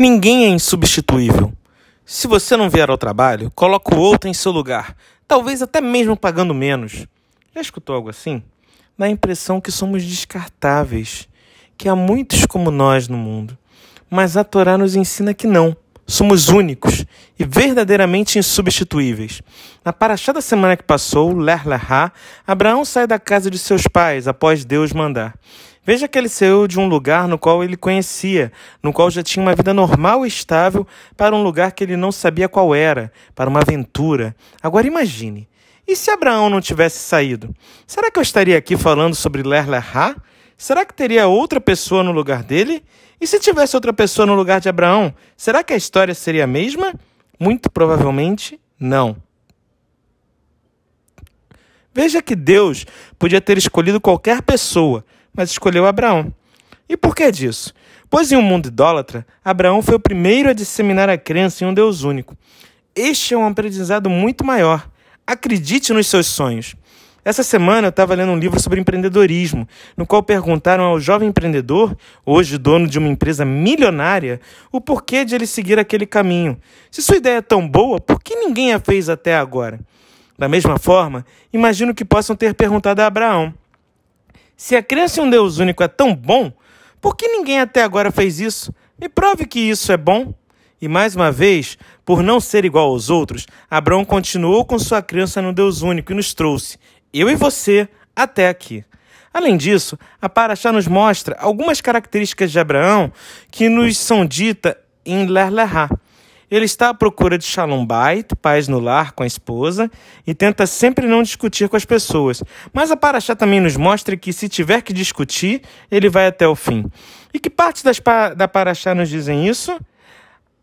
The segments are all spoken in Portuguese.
Ninguém é insubstituível. Se você não vier ao trabalho, coloque o outro em seu lugar, talvez até mesmo pagando menos. Já escutou algo assim? Dá a impressão que somos descartáveis, que há muitos como nós no mundo. Mas a Torá nos ensina que não. Somos únicos e verdadeiramente insubstituíveis. Na paraxá da semana que passou, Ler Lerá, Abraão sai da casa de seus pais após Deus mandar. Veja que ele saiu de um lugar no qual ele conhecia, no qual já tinha uma vida normal e estável, para um lugar que ele não sabia qual era, para uma aventura. Agora imagine, e se Abraão não tivesse saído? Será que eu estaria aqui falando sobre Ler Lerá? Será que teria outra pessoa no lugar dele? E se tivesse outra pessoa no lugar de Abraão, será que a história seria a mesma? Muito provavelmente não. Veja que Deus podia ter escolhido qualquer pessoa, mas escolheu Abraão. E por que disso? Pois em um mundo idólatra, Abraão foi o primeiro a disseminar a crença em um Deus único. Este é um aprendizado muito maior. Acredite nos seus sonhos. Essa semana eu estava lendo um livro sobre empreendedorismo, no qual perguntaram ao jovem empreendedor, hoje dono de uma empresa milionária, o porquê de ele seguir aquele caminho. Se sua ideia é tão boa, por que ninguém a fez até agora? Da mesma forma, imagino que possam ter perguntado a Abraão: se a crença em um Deus único é tão bom, por que ninguém até agora fez isso? Me prove que isso é bom. E mais uma vez, por não ser igual aos outros, Abraão continuou com sua crença no Deus único e nos trouxe, eu e você, até aqui. Além disso, a Paraxá nos mostra algumas características de Abraão que nos são ditas em Ler Lerá. Ele está à procura de Shalom Bait, paz no lar com a esposa, e tenta sempre não discutir com as pessoas. Mas a Paraxá também nos mostra que se tiver que discutir, ele vai até o fim. E que partes das, da Paraxá nos dizem isso?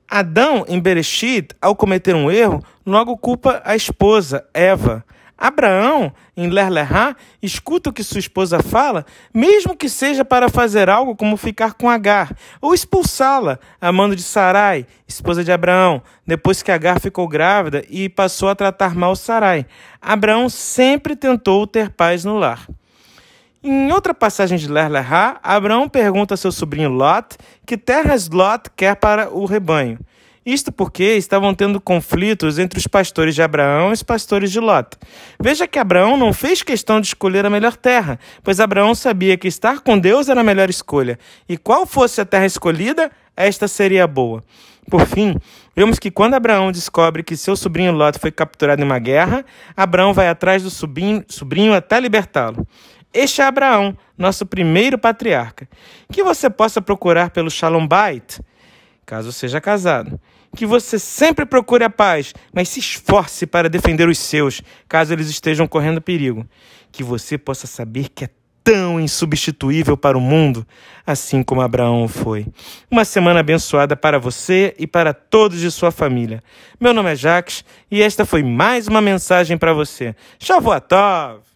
Adão, em Bereshit, ao cometer um erro, logo culpa a esposa, Eva. Abraão, em Lerlerá, escuta o que sua esposa fala, mesmo que seja para fazer algo como ficar com Agar, ou expulsá-la, amando de Sarai, esposa de Abraão, depois que Agar ficou grávida e passou a tratar mal Sarai. Abraão sempre tentou ter paz no lar. Em outra passagem de Lerlerá, Abraão pergunta a seu sobrinho Lot que terras Lot quer para o rebanho. Isto porque estavam tendo conflitos entre os pastores de Abraão e os pastores de Lot. Veja que Abraão não fez questão de escolher a melhor terra, pois Abraão sabia que estar com Deus era a melhor escolha, e qual fosse a terra escolhida, esta seria boa. Por fim, vemos que quando Abraão descobre que seu sobrinho Lot foi capturado em uma guerra, Abraão vai atrás do sobrinho, sobrinho até libertá-lo. Este é Abraão, nosso primeiro patriarca. Que você possa procurar pelo Shalom Bait, caso seja casado. Que você sempre procure a paz, mas se esforce para defender os seus, caso eles estejam correndo perigo. Que você possa saber que é tão insubstituível para o mundo, assim como Abraão foi. Uma semana abençoada para você e para todos de sua família. Meu nome é Jacques e esta foi mais uma mensagem para você. Shavuot Tov!